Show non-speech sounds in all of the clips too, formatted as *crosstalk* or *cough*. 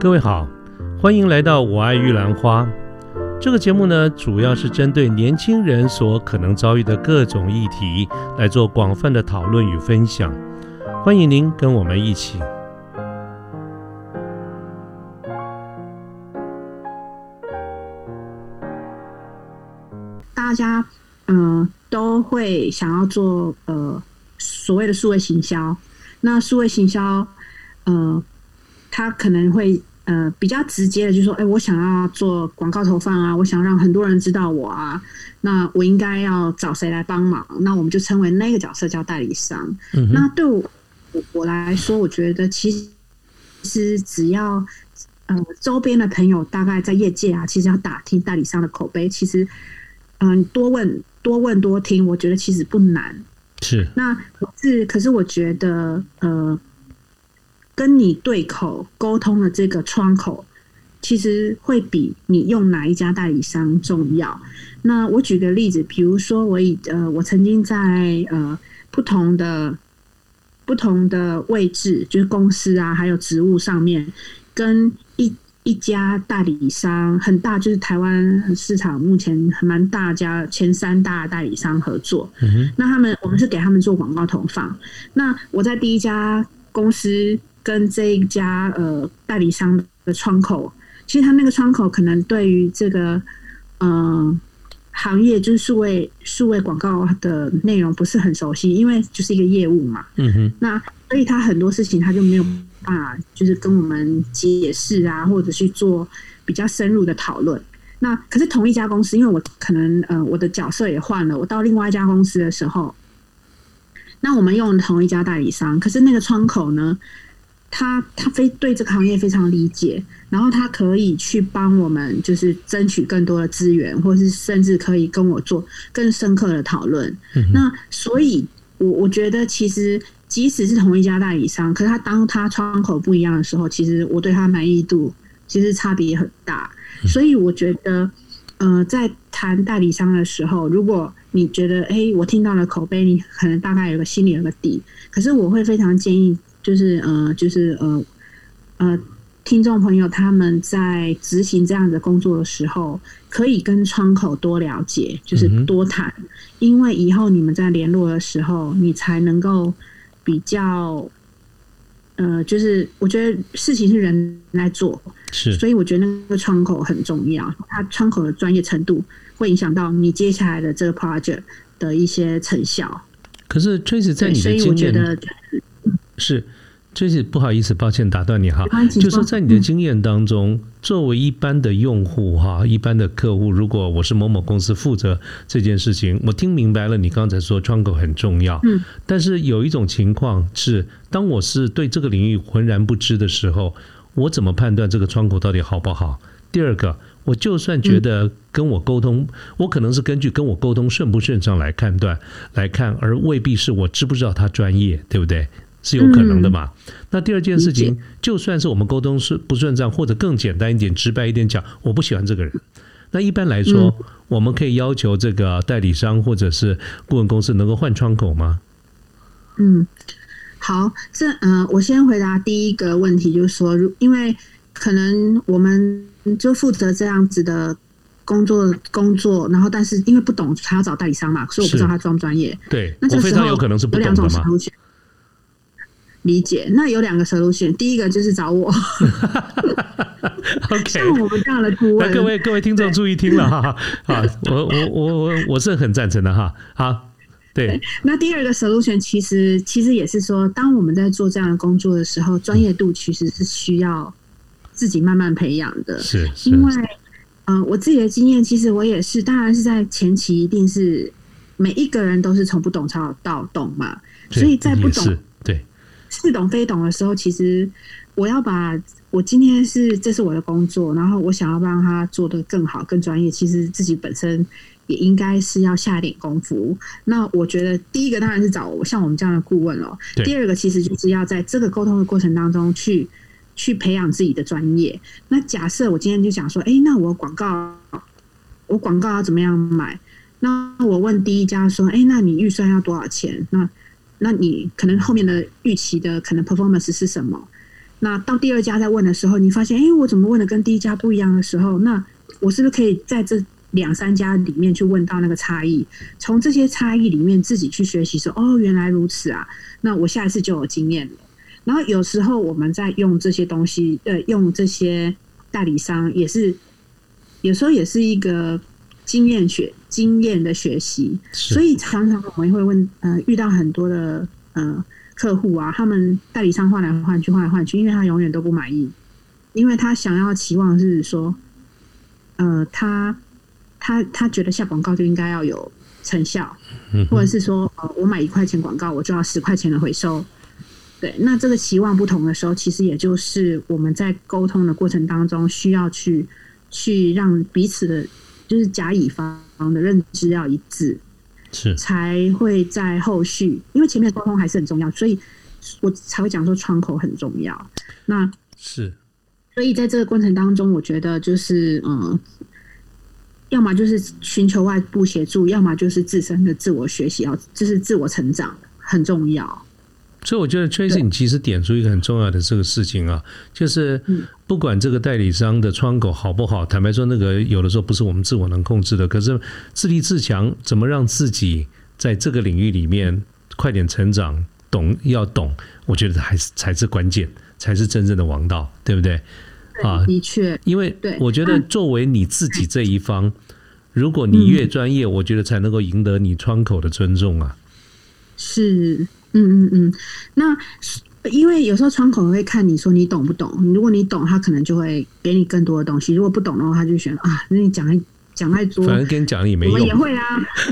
各位好，欢迎来到《我爱玉兰花》这个节目呢，主要是针对年轻人所可能遭遇的各种议题来做广泛的讨论与分享。欢迎您跟我们一起。大家嗯、都会想要做呃所谓的数位行销，那数位行销呃，它可能会呃比较直接的，就说，哎、我想要做广告投放啊，我想让很多人知道我啊，那我应该要找谁来帮忙？那我们就称为那个角色叫代理商。嗯，那对我我我来说，我觉得其实其实只要呃周边的朋友大概在业界啊，其实要打听代理商的口碑，其实嗯、多问多问多听，我觉得其实不难。是那可是可是我觉得呃，跟你对口沟通的这个窗口，其实会比你用哪一家代理商重要。那我举个例子，比如说我以呃，我曾经在呃不同的不同的位置，就是公司啊，还有职务上面，跟一一家代理商很大，就是台湾市场目前还蛮大家前三大代理商合作。嗯，那他们我们是给他们做广告投放。那我在第一家公司跟这一家呃代理商的窗口，其实他那个窗口可能对于这个呃行业就是数位数位广告的内容不是很熟悉，因为就是一个业务嘛。嗯哼，那所以他很多事情他就没有办法，就是跟我们解释啊，或者去做比较深入的讨论。那可是同一家公司，因为我可能呃我的角色也换了，我到另外一家公司的时候，那我们用同一家代理商，可是那个窗口呢，他他非对这个行业非常理解，然后他可以去帮我们，就是争取更多的资源，或是甚至可以跟我做更深刻的讨论。嗯，那所以我，我觉得其实即使是同一家代理商，可是他当他窗口不一样的时候，其实我对他满意度其实差别很大。所以我觉得，呃，在谈代理商的时候，如果你觉得，哎、我听到了口碑，你可能大概有个心里有个底。可是我会非常建议，就是呃，就是呃呃，听众朋友他们在执行这样的工作的时候，可以跟窗口多了解，就是多谈，因为以后你们在联络的时候，你才能够比较。呃，就是我觉得事情是人来做，是所以我觉得那个窗口很重要，它窗口的专业程度会影响到你接下来的这个 project 的一些成效。可是 Tracy 在对，所以我你的经验觉得是不好意思，抱歉打断你哈就是在你的经验当中，作为一般的用户哈，一般的客户，如果我是某某公司负责这件事情，我听明白了，你刚才说窗口很重要，嗯，但是有一种情况是，当我是对这个领域浑然不知的时候，我怎么判断这个窗口到底好不好？第二个，我就算觉得跟我沟通，我可能是根据跟我沟通顺不顺畅来判断来看，而未必是我知不知道他专业，对不对？是有可能的嘛？那第二件事情，就算是我们沟通是不顺畅，或者更简单一点、直白一点讲，我不喜欢这个人。那一般来说，我们可以要求这个代理商或者是顾问公司能够换窗口吗？嗯，好，这呃，我先回答第一个问题，就是说，如因为可能我们就负责这样子的工作工作，然后但是因为不懂，还要找代理商嘛，所以我不知道他专不专业。对，那这时候我非常有可能是不有两种懂的。理解，那有两个 solution，第一个就是找我，*laughs* OK，像我们这样的顾问，那各位各位听众注意听了哈，好，我我我我我是很赞成的哈。好，对，那第二个 solution 其实其实也是说，当我们在做这样的工作的时候，专业度其实是需要自己慢慢培养的。是是。因为，呃，我自己的经验，其实我也是，当然是在前期一定是每一个人都是从不懂到到懂嘛，所以在不懂对，似懂非懂的时候，其实我要把我今天是这是我的工作，然后我想要让他做得更好、更专业，其实自己本身也应该是要下点功夫。那我觉得第一个当然是找我像我们这样的顾问了，第二个其实就是要在这个沟通的过程当中去去培养自己的专业。那假设我今天就想说，哎、那我广告我广告要怎么样买？那我问第一家说，哎、那你预算要多少钱？那那你可能后面的预期的可能 performance 是什么？那到第二家再问的时候，你发现，哎，我怎么问的跟第一家不一样的时候，那我是不是可以在这两三家里面去问到那个差异？从这些差异里面自己去学习，说，哦，原来如此啊，那我下一次就有经验了。然后有时候我们在用这些东西，呃，用这些代理商也是，有时候也是一个经验学经验的学习。所以常常我们会问，呃，遇到很多的呃客户啊，他们代理商换来换去，换来换去，因为他永远都不满意，因为他想要期望是说，呃，他他他觉得下广告就应该要有成效，或者是说，呃，我买一块钱广告，我就要十块钱的回收。对，那这个期望不同的时候，其实也就是我们在沟通的过程当中，需要去去让彼此的，就是甲乙方的认知要一致，是才会在后续，因为前面的沟通还是很重要，所以我才会讲说窗口很重要。那是，所以在这个过程当中，我觉得就是嗯，要么就是寻求外部协助，要么就是自身的自我学习，要就是自我成长很重要。所以我觉得 Tracy，你其实点出一个很重要的这个事情啊，就是不管这个代理商的窗口好不好，坦白说，那个有的时候不是我们自我能控制的。可是自立自强，怎么让自己在这个领域里面快点成长，懂要懂，我觉得还是才是关键，才是真正的王道，对不对？啊，的确，因为我觉得作为你自己这一方，如果你越专业，我觉得才能够赢得你窗口的尊重啊。是。嗯嗯嗯，那因为有时候窗口会看你说你懂不懂，如果你懂，他可能就会给你更多的东西；如果不懂的话，他就选啊，那你讲讲太多，反正跟你讲也没用。我也会啊，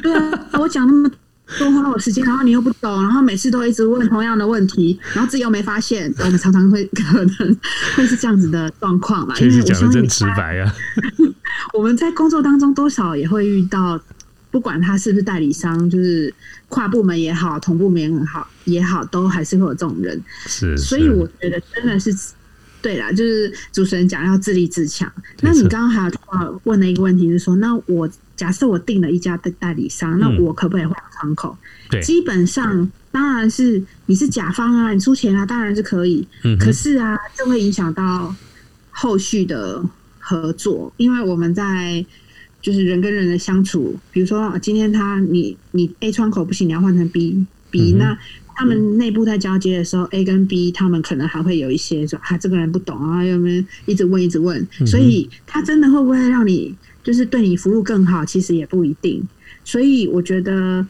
对啊，我讲那么多花我时间，然后你又不懂，然后每次都一直问同样的问题，然后自己又没发现，我们常常会可能 *laughs* 会是这样子的状况嘛。确实讲的真直白啊。*laughs* 我们在工作当中多少也会遇到。不管他是不是代理商，就是跨部门也好，同部门也好，也好，都还是会有这种人。是，所以我觉得真的是对啦，就是主持人讲要自立自强。那你刚刚还有问了一个问题是说，那我假设我订了一家的代理商，那我可不可以换窗口？对，基本上当然是你是甲方啊，你出钱啊，当然是可以。嗯，可是啊，这会影响到后续的合作，因为我们在。就是人跟人的相处，比如说今天他你你 A 窗口不行，你要换成 B B，那他们内部在交接的时候，A 跟 B 他们可能还会有一些说啊这个人不懂啊，有没有一直问一直问，所以他真的会不会让你就是对你服务更好，其实也不一定。所以我觉得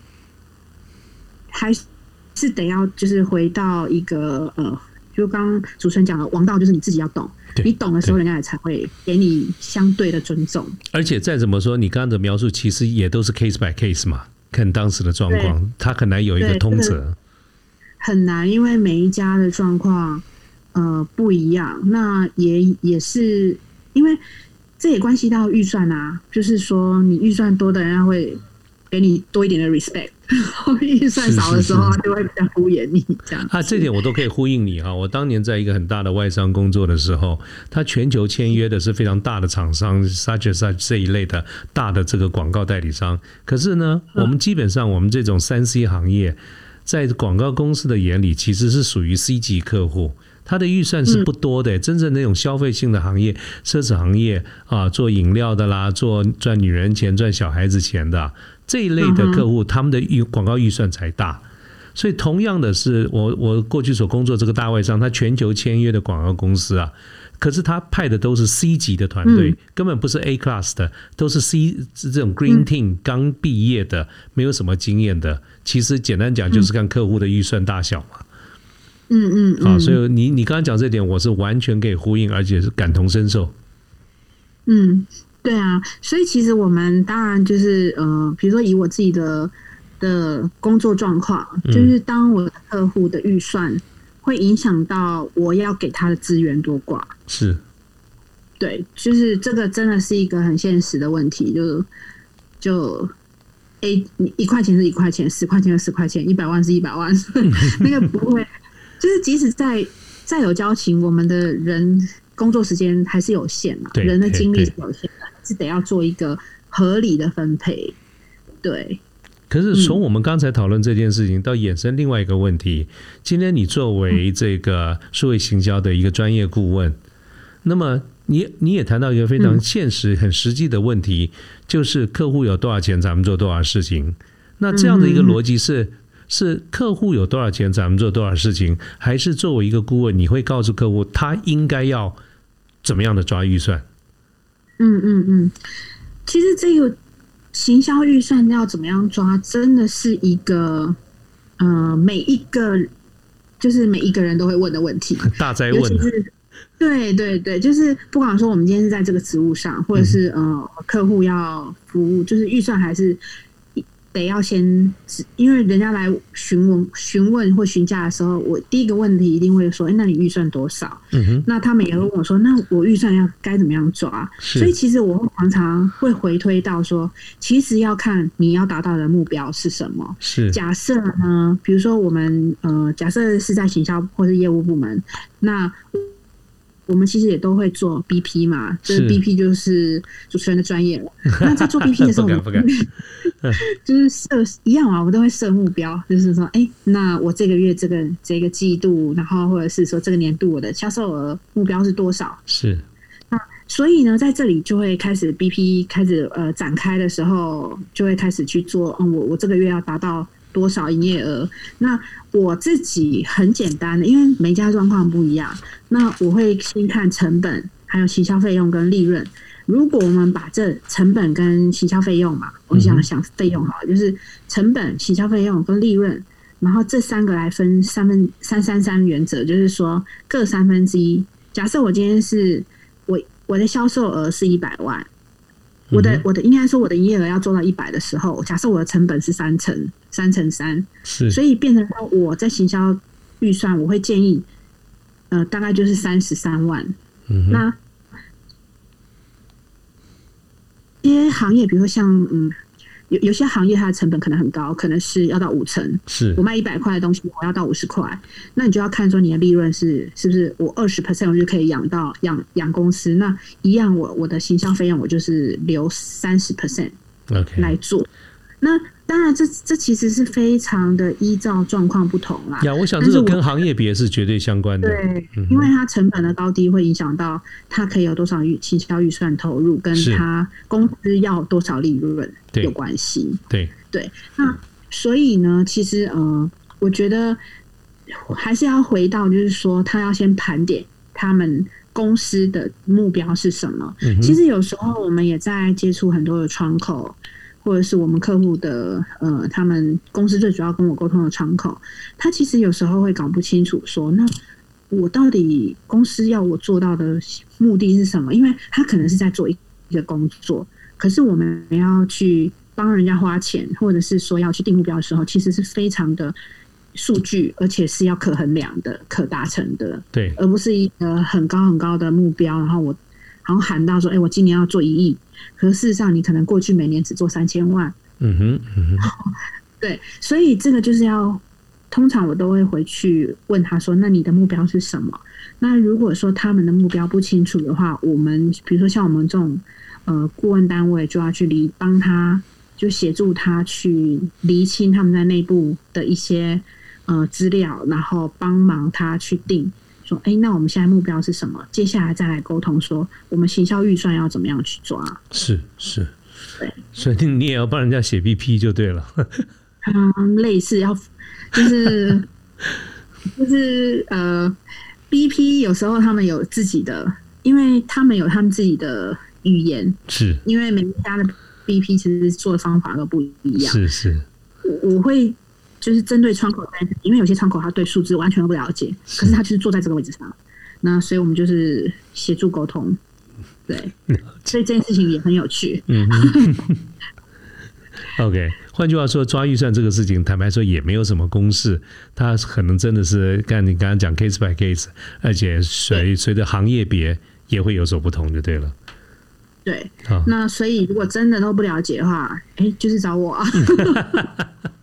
还是得要就是回到一个呃。就刚刚主持人讲的，王道就是你自己要懂，你懂的时候，人家也才会给你相对的尊重。而且再怎么说，你刚刚的描述其实也都是 case by case 嘛，看当时的状况，他很难有一个通则。很难，因为每一家的状况呃不一样。那也也是因为这也关系到预算啊，就是说你预算多的人家会。给你多一点的 respect，*laughs* 预算少的时候就会比较敷衍你这样。啊，这点我都可以呼应你啊！我当年在一个很大的外商工作的时候，他全球签约的是非常大的厂商，such as such 这一类的大的这个广告代理商。可是呢，我们基本上我们这种三 C 行业，在广告公司的眼里，其实是属于 C 级客户。他的预算是不多的，真正那种消费性的行业、奢侈行业啊，做饮料的啦，做赚女人钱、赚小孩子钱的。这一类的客户，他们的预广告预算才大，所以同样的是，我我过去所工作这个大外商，他全球签约的广告公司啊，可是他派的都是 C 级的团队，根本不是 A class 的，都是 C 是这种 Green Team 刚毕业的，没有什么经验的。其实简单讲，就是看客户的预算大小嘛。嗯嗯，好，所以你你刚刚讲这点，我是完全可以呼应，而且是感同身受。嗯。对啊，所以其实我们当然就是呃，比如说以我自己的的工作状况，就是当我的客户的预算会影响到我要给他的资源多寡，是，对，就是这个真的是一个很现实的问题，就就 A 你一块钱是一块钱，十块钱是十块钱，一百万是一百万，*laughs* 那个不会，就是即使在再有交情，我们的人工作时间还是有限嘛，人的精力是有限的。是得要做一个合理的分配，对，可是从我们刚才讨论这件事情，到衍生另外一个问题，今天你作为这个数位行销的一个专业顾问，那么你你也谈到一个非常现实、很实际的问题，就是客户有多少钱，咱们做多少事情。那这样的一个逻辑是是客户有多少钱，咱们做多少事情，还是作为一个顾问，你会告诉客户他应该要怎么样的抓预算？嗯嗯嗯，其实这个。行销预算要怎么样抓，真的是一个呃，每一个就是每一个人都会问的问题，*laughs* 大灾问。对对对，就是不管说我们今天是在这个职务上，或者是呃客户要服务，就是预算还是。得要先，因为人家来询问、询问或询价的时候，我第一个问题一定会说：“哎，那你预算多少？”嗯哼，那他们也会问我说：“那我预算要该怎么样抓？”所以其实我常常会回推到说，其实要看你要达到的目标是什么。是假设呢，比如说我们呃，假设是在行销或是业务部门，那。我们其实也都会做 BP 嘛，就是 BP 就是主持人的专业了。*laughs* 那在做 BP 的时候，*laughs* 就是设一样啊，我们都会设目标，就是说，哎，那我这个月这个这个季度，然后或者是说这个年度我的销售额目标是多少？是。那所以呢，在这里就会开始 BP 开始呃展开的时候，就会开始去做，嗯，我我这个月要达到。多少营业额？那我自己很简单的，因为每家状况不一样。那我会先看成本，还有行销费用跟利润。如果我们把这成本跟行销费用嘛，我想想费用哈，就是成本、行销费用跟利润，然后这三个来分三分三三三原则，就是说各三分之一。假设我今天是我我的销售额是一百万。我的我的应该说我的营业额要做到一百的时候，假设我的成本是三成三乘三，是，所以变成说我在行销预算，我会建议，呃，大概就是三十三万。嗯，那一些行业，比如说像嗯。有有些行业它的成本可能很高，可能是要到五成。是我卖一百块的东西，我要到五十块，那你就要看说你的利润是是不是我二十 percent 我就可以养到养养公司。那一样，我我的行销费用我就是留三十 percent 来做。那当然，这这其实是非常的依照状况不同啦。呀，我想这个跟行业别是绝对相关的。对，因为它成本的高低会影响到它可以有多少预行销预算投入，跟它公司要多少利润有关系。对对，那所以呢，其实呃，我觉得还是要回到，就是说，他要先盘点他们公司的目标是什么。其实有时候我们也在接触很多的窗口。或者是我们客户的呃，他们公司最主要跟我沟通的窗口，他其实有时候会搞不清楚，说那我到底公司要我做到的目的是什么？因为他可能是在做一一个工作，可是我们要去帮人家花钱，或者是说要去定目标的时候，其实是非常的数据，而且是要可衡量的、可达成的，对，而不是一个很高很高的目标，然后我然后喊到说，哎，我今年要做一亿。可事实上，你可能过去每年只做三千万。嗯哼，嗯哼，*laughs* 对，所以这个就是要，通常我都会回去问他说：“那你的目标是什么？”那如果说他们的目标不清楚的话，我们比如说像我们这种呃顾问单位，就要去理帮他，就协助他去厘清他们在内部的一些呃资料，然后帮忙他去定。说，哎，那我们现在目标是什么？接下来再来沟通，说我们行销预算要怎么样去抓？是是，对，所以你也要帮人家写 BP 就对了。嗯，类似要就是就是呃，BP 有时候他们有自己的，因为他们有他们自己的语言，是因为每一家的 BP 其实做的方法都不一样。是是，我我会。就是针对窗口在，因为有些窗口他对数字完全都不了解，可是他就是坐在这个位置上，那所以我们就是协助沟通，对，所以这件事情也很有趣。*laughs* 嗯，OK，换句话说，抓预算这个事情，坦白说也没有什么公式，它可能真的是，看你刚刚讲 case by case，而且随随着行业别也会有所不同，就对了。对，那所以如果真的都不了解的话，哎，就是找我啊。*laughs* *laughs*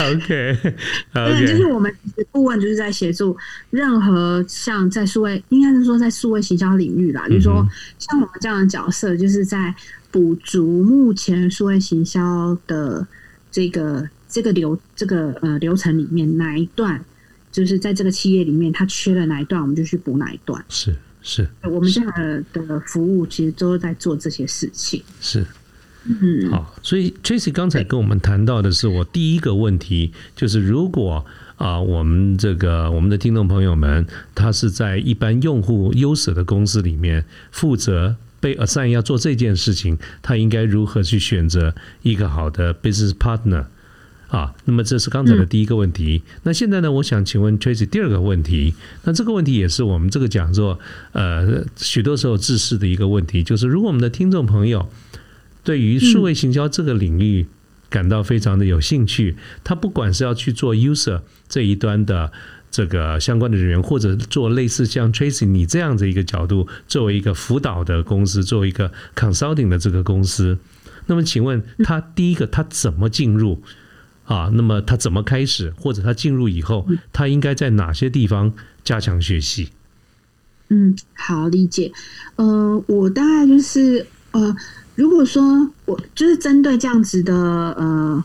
OK，*laughs* 对，就是我们顾问就是在协助任何像在数位，应该是说在数位行销领域啦，就是说像我们这样的角色，就是在补足目前数位行销的这个这个流这个呃流程里面哪一段，就是在这个企业里面它缺了哪一段，我们就去补哪一段。是是，我们这样的的服务其实都是在做这些事情。是。嗯，好，所以 Tracy 刚才跟我们谈到的是我第一个问题，就是如果啊，我们这个我们的听众朋友们，他是在一般用户优舍的公司里面负责被 assign 要做这件事情，他应该如何去选择一个好的 business partner 啊？那么这是刚才的第一个问题。那现在呢，我想请问 Tracy 第二个问题，那这个问题也是我们这个讲座呃许多时候自视的一个问题，就是如果我们的听众朋友。对于数位行销这个领域感到非常的有兴趣，他不管是要去做 user 这一端的这个相关的人员，或者做类似像 Tracy 你这样的一个角度，作为一个辅导的公司，作为一个 consulting 的这个公司，那么请问他第一个他怎么进入啊？那么他怎么开始？或者他进入以后，他应该在哪些地方加强学习？嗯，好理解。呃，我大概就是呃。如果说我就是针对这样子的呃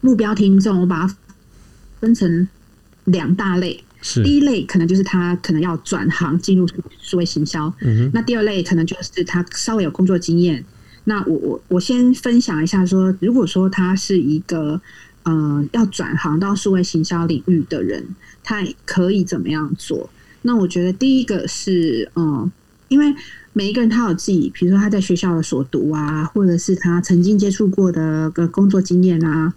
目标听众，我把它分成两大类。第一类可能就是他可能要转行进入数位行销，那第二类可能就是他稍微有工作经验。那我我我先分享一下，说如果说他是一个呃要转行到数位行销领域的人，他可以怎么样做？那我觉得第一个是嗯，因为。每一个人他有自己，比如说他在学校的所读啊，或者是他曾经接触过的个工作经验啊。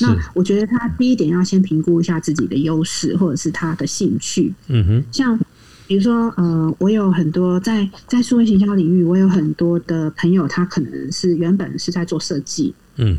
那我觉得他第一点要先评估一下自己的优势，或者是他的兴趣。嗯哼，像比如说，呃，我有很多在在数位营销领域，我有很多的朋友，他可能是原本是在做设计。嗯，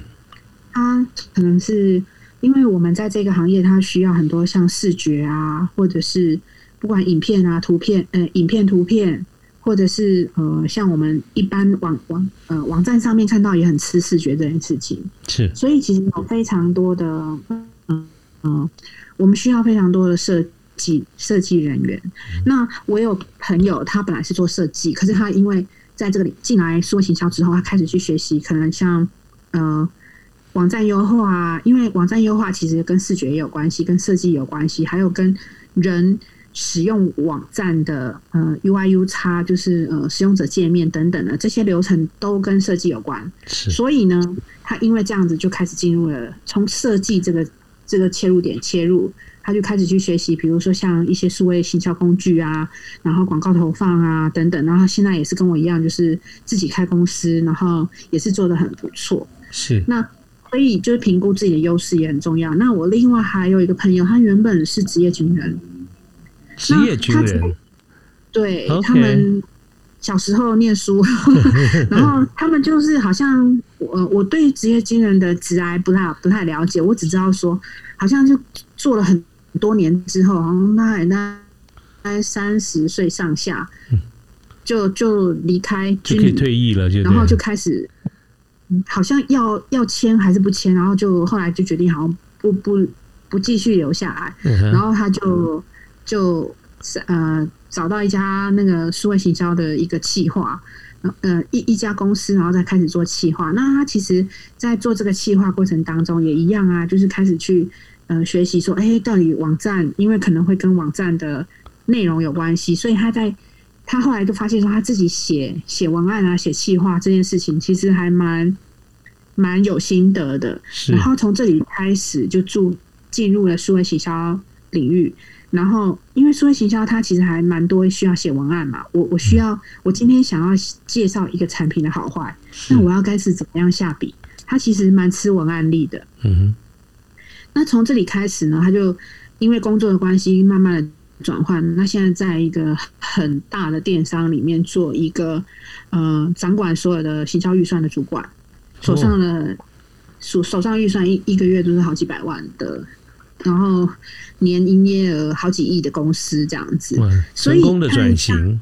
他可能是因为我们在这个行业，他需要很多像视觉啊，或者是不管影片啊、图片，呃，影片、图片。或者是呃，像我们一般网网呃网站上面看到也很吃视觉这件事情，是，所以其实有非常多的嗯嗯，我们需要非常多的设计设计人员。那我有朋友，他本来是做设计，可是他因为在这个里进来说行销之后，他开始去学习，可能像呃网站优化，因为网站优化其实跟视觉也有关系，跟设计有关系，还有跟人。使用网站的呃 UI U 叉就是呃使用者界面等等的这些流程都跟设计有关，所以呢，他因为这样子就开始进入了从设计这个这个切入点切入，他就开始去学习，比如说像一些数位行销工具啊，然后广告投放啊等等，然后现在也是跟我一样，就是自己开公司，然后也是做的很不错。是那所以就是评估自己的优势也很重要。那我另外还有一个朋友，他原本是职业军人。职业军人，对他们小时候念书，*laughs* 然后他们就是好像我我对职业军人的职涯不太不太了解，我只知道说好像就做了很多年之后，好像大概大概三十岁上下，就就离开军旅退役了，然后就开始好像要要签还是不签，然后就后来就决定好像不不不继续留下来，然后他就。就呃找到一家那个数位行销的一个企划，呃一一家公司，然后再开始做企划。那他其实，在做这个企划过程当中也一样啊，就是开始去呃学习说，哎，到底网站，因为可能会跟网站的内容有关系，所以他在他后来就发现说，他自己写写文案啊，写企划这件事情，其实还蛮蛮有心得的。然后从这里开始就注进入了数位行销领域。然后，因为数位行销它其实还蛮多需要写文案嘛，我我需要我今天想要介绍一个产品的好坏，那我要该是怎么样下笔？它其实蛮吃文案力的。嗯，那从这里开始呢，他就因为工作的关系，慢慢的转换。那现在在一个很大的电商里面做一个呃掌管所有的行销预算的主管，手上的手手上预算一一个月都是好几百万的。然后年营业额好几亿的公司这样子，成功的转型，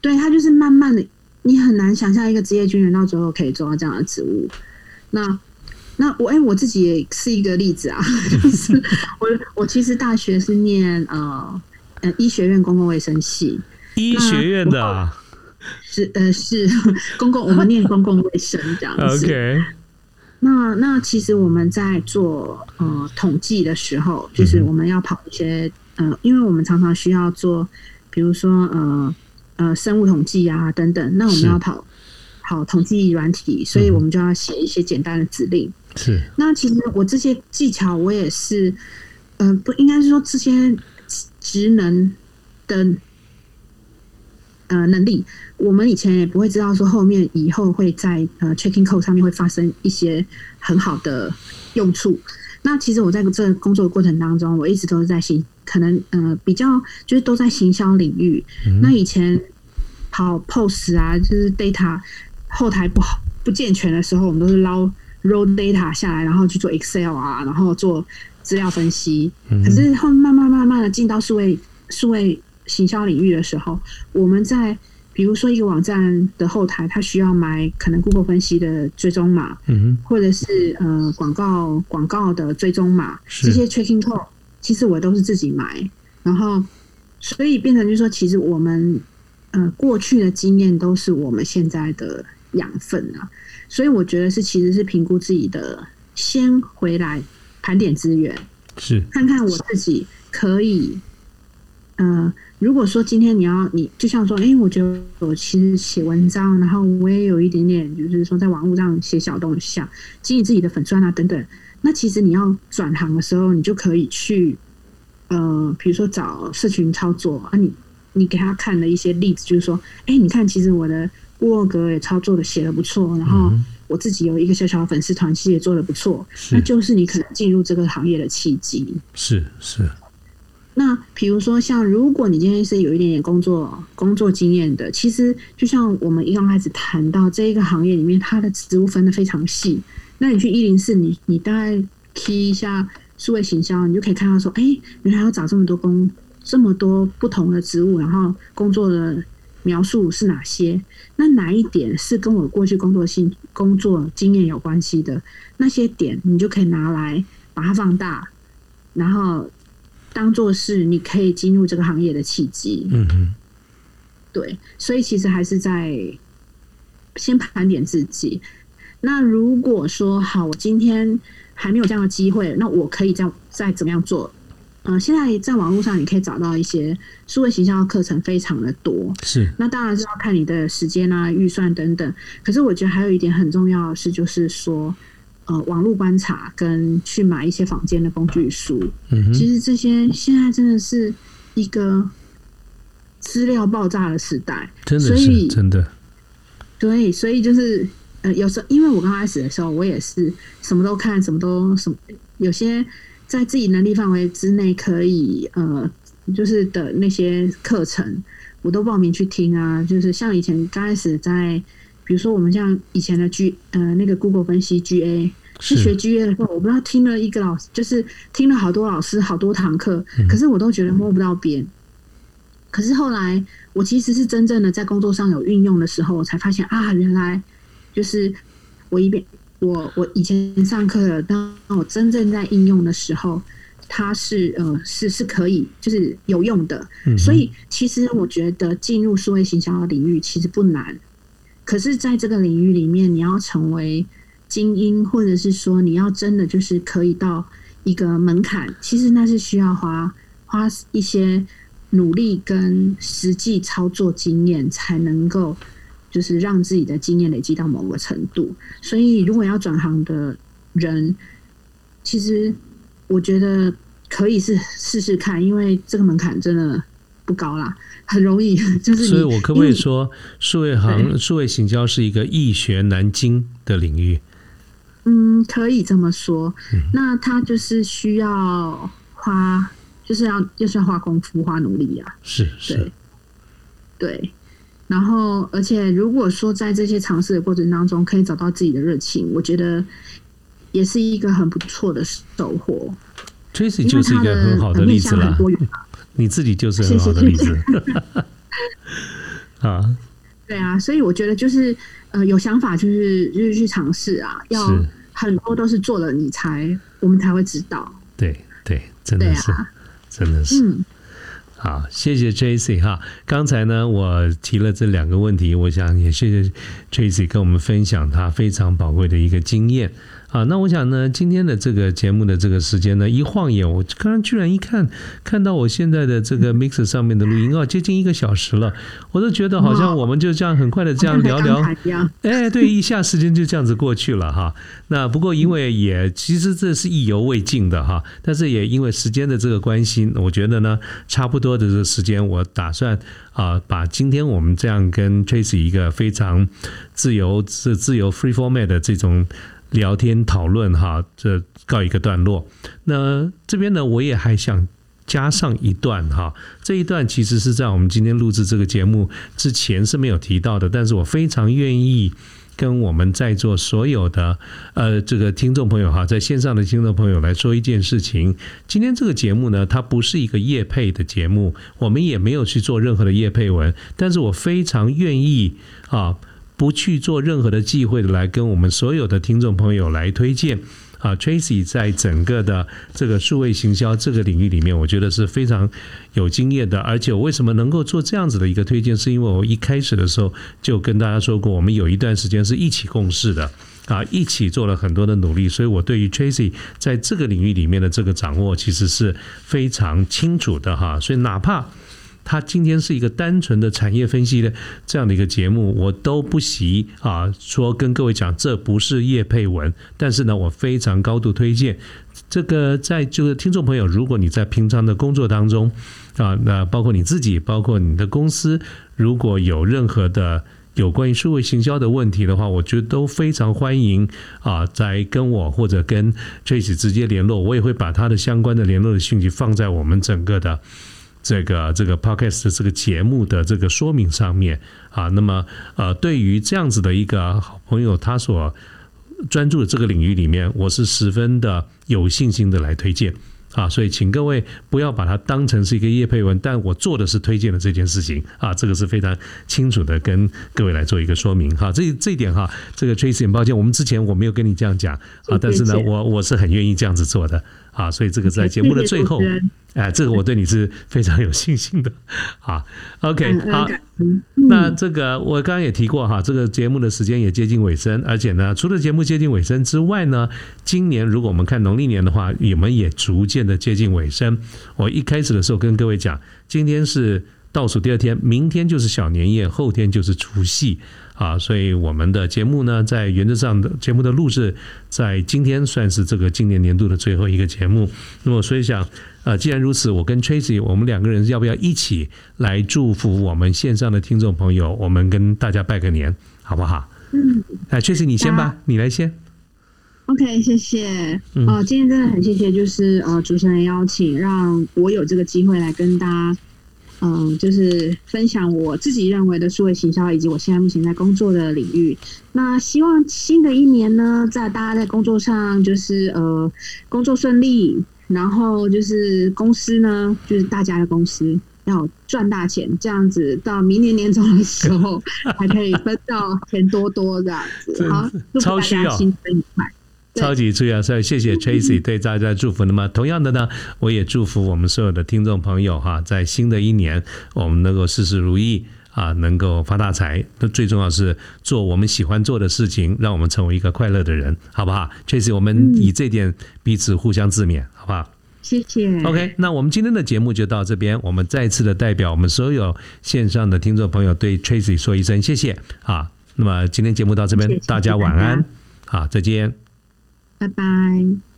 对他就是慢慢的，你很难想象一个职业军人到最后可以做到这样的职务。那那我哎，我自己也是一个例子啊，*laughs* 就是我我其实大学是念呃呃医学院公共卫生系，医学院的，是呃是公共我们念公共卫生这样子。那那其实我们在做呃统计的时候，就是我们要跑一些呃，因为我们常常需要做，比如说呃呃生物统计啊等等，那我们要跑跑统计软体，所以我们就要写一些简单的指令。是。那其实我这些技巧，我也是，呃，不应该是说这些职能的呃能力，我们以前也不会知道说后面以后会在呃 checking code 上面会发生一些很好的用处。那其实我在这个工作的过程当中，我一直都是在行，可能呃比较就是都在行销领域。那以前跑 POS 啊，就是 data 后台不好不健全的时候，我们都是捞 raw data 下来，然后去做 Excel 啊，然后做资料分析。可是后慢慢慢慢的进到数位数位行销领域的时候，我们在比如说一个网站的后台，它需要买可能 Google 分析的追踪码，嗯或者是呃广告广告的追踪码，这些 tracking code，其实我都是自己买，然后所以变成就是说，其实我们呃过去的经验都是我们现在的养分啊，所以我觉得是其实是评估自己的，先回来盘点资源，是。看看我自己可以，呃，如果说今天你要你就像说，哎、我觉得我其实写文章，然后我也有一点点，就是说在网络上写小东西啊，经营自己的粉钻啊等等。那其实你要转行的时候，你就可以去，呃，比如说找社群操作啊，你你给他看的一些例子，就是说，哎、你看，其实我的部落格也操作的写的不错，然后我自己有一个小小的粉丝团，其实也做的不错，那就是你可能进入这个行业的契机。是是，那比如说，像如果你今天是有一点点工作工作经验的，其实就像我们一刚开始谈到这一个行业里面，它的职务分的非常细。那你去一零四，你你大概 key 一下数位行销，你就可以看到说，哎、原来要找这么多工，这么多不同的职务，然后工作的描述是哪些？那哪一点是跟我过去工作性工作经验有关系的？那些点你就可以拿来把它放大，然后当做是你可以进入这个行业的契机。嗯嗯，对，所以其实还是在先盘点自己。那如果说好，我今天还没有这样的机会，那我可以再再怎么样做？呃，现在在网络上你可以找到一些数位形象的课程，非常的多。是那当然是要看你的时间啊、预算等等。可是我觉得还有一点很重要的是，就是说，呃，网络观察跟去买一些房间的工具书。嗯哼，其实这些现在真的是一个资料爆炸的时代，真的是所以真的，对，所以就是呃，有时候因为我刚开始的时候，我也是什么都看，什么都什么，有些在自己能力范围之内可以呃，就是的那些课程，我都报名去听啊。就是像以前刚开始在，比如说我们像以前的 G 呃那个 Google 分析 GA。去学是 GA 的时候，我不知道听了一个老师，就是听了好多老师好多堂课，可是我都觉得摸不到边。可是后来，我其实是真正的在工作上有运用的时候，我才发现啊，原来就是我一边我我以前上课，当我真正在应用的时候，它是呃是是可以就是有用的。嗯所以其实我觉得进入数位行销的领域其实不难，可是在这个领域里面，你要成为精英，或者是说你要真的就是可以到一个门槛，其实那是需要花花一些努力跟实际操作经验才能够，就是让自己的经验累积到某个程度。所以，如果要转行的人，其实我觉得可以是试试看，因为这个门槛真的不高啦，很容易。*laughs* 就是所以我可不可以说，数位行、数位行销是一个易学难精的领域？嗯，可以这么说。那他就是需要花，就是要就是要花功夫、花努力啊。是是对，对。然后，而且如果说在这些尝试的过程当中，可以找到自己的热情，我觉得也是一个很不错的收获。，Tracy 就是一它个很好的例子啦很。多。*laughs* 你自己就是很好的例子 *laughs* 啊，对啊，所以我觉得就是呃，有想法就是就是去尝试啊，要很多都是做了你才我们才会知道。对对，真的是，啊，真的是。嗯，好，谢谢 Tracy 哈。刚才呢，我提了这两个问题，我想也谢谢 Tracy 跟我们分享他非常宝贵的一个经验啊，那我想呢，今天的这个节目的这个时间呢，一晃眼，我刚刚居然一看，看到我现在的这个 mix 上面的录音啊，接近一个小时了，我都觉得好像我们就这样很快的这样聊聊，哎，对，一下时间就这样子过去了哈。那不过因为也其实这是意犹未尽的哈，但是也因为时间的这个关系，我觉得呢，差不多的这个时间，我打算啊，把今天我们这样跟 Tracy 一个非常自由、自自由 free format 的这种。聊天讨论哈，这告一个段落。那这边呢，我也还想加上一段哈。这一段其实是在我们今天录制这个节目之前是没有提到的，但是我非常愿意跟我们在座所有的呃这个听众朋友哈，在线上的听众朋友来说一件事情。今天这个节目呢，它不是一个业配的节目，我们也没有去做任何的业配文，但是我非常愿意啊。不去做任何的忌讳的来跟我们所有的听众朋友来推荐啊，Tracy 在整个的这个数位行销这个领域里面，我觉得是非常有经验的。而且我为什么能够做这样子的一个推荐，是因为我一开始的时候就跟大家说过，我们有一段时间是一起共事的啊，一起做了很多的努力，所以我对于 Tracy 在这个领域里面的这个掌握，其实是非常清楚的哈。所以哪怕他今天是一个单纯的产业分析的这样的一个节目，我都不惜啊说跟各位讲，这不是叶佩文，但是呢，我非常高度推荐这个，在这个听众朋友，如果你在平常的工作当中啊，那包括你自己，包括你的公司，如果有任何的有关于数位行销的问题的话，我觉得都非常欢迎啊，在跟我或者跟 Tracy 直接联络，我也会把他的相关的联络的讯息放在我们整个的。这个这个 podcast 这个节目的这个说明上面啊，那么呃，对于这样子的一个好朋友，他所专注的这个领域里面，我是十分的有信心的来推荐。啊，所以请各位不要把它当成是一个叶佩文，但我做的是推荐的这件事情啊，这个是非常清楚的跟各位来做一个说明哈。这这一点哈，这个 Tracy 很抱歉，我们之前我没有跟你这样讲啊，但是呢，我我是很愿意这样子做的啊，所以这个在节目的最后，哎，这个我对你是非常有信心的啊。OK，好。那这个我刚刚也提过哈，这个节目的时间也接近尾声，而且呢，除了节目接近尾声之外呢，今年如果我们看农历年的话，你们也逐渐的接近尾声。我一开始的时候跟各位讲，今天是倒数第二天，明天就是小年夜，后天就是除夕。啊，所以我们的节目呢，在原则上的节目的录制，在今天算是这个今年年度的最后一个节目。那么，所以想，呃，既然如此，我跟 Tracy，我们两个人要不要一起来祝福我们线上的听众朋友？我们跟大家拜个年，好不好？嗯，哎，Tracy，你先吧，你来先。OK，谢谢。哦，今天真的很谢谢，就是呃，主持人邀请，让我有这个机会来跟大家。嗯，就是分享我自己认为的数位行销，以及我现在目前在工作的领域。那希望新的一年呢，在大家在工作上就是呃工作顺利，然后就是公司呢，就是大家的公司要赚大钱，这样子到明年年终的时候还可以分到钱多多这样子。好，祝大家新春愉快。超级出要，所以谢谢 *laughs* Tracy 对大家祝福。那么同样的呢，我也祝福我们所有的听众朋友哈，在新的一年，我们能够事事如意啊，能够发大财。那最重要是做我们喜欢做的事情，让我们成为一个快乐的人，好不好？Tracy，我们以这点彼此互相自勉，好不好？谢谢。OK，那我们今天的节目就到这边。我们再次的代表我们所有线上的听众朋友，对 Tracy 说一声谢谢啊。那么今天节目到这边，大家晚安，好，再见。拜拜。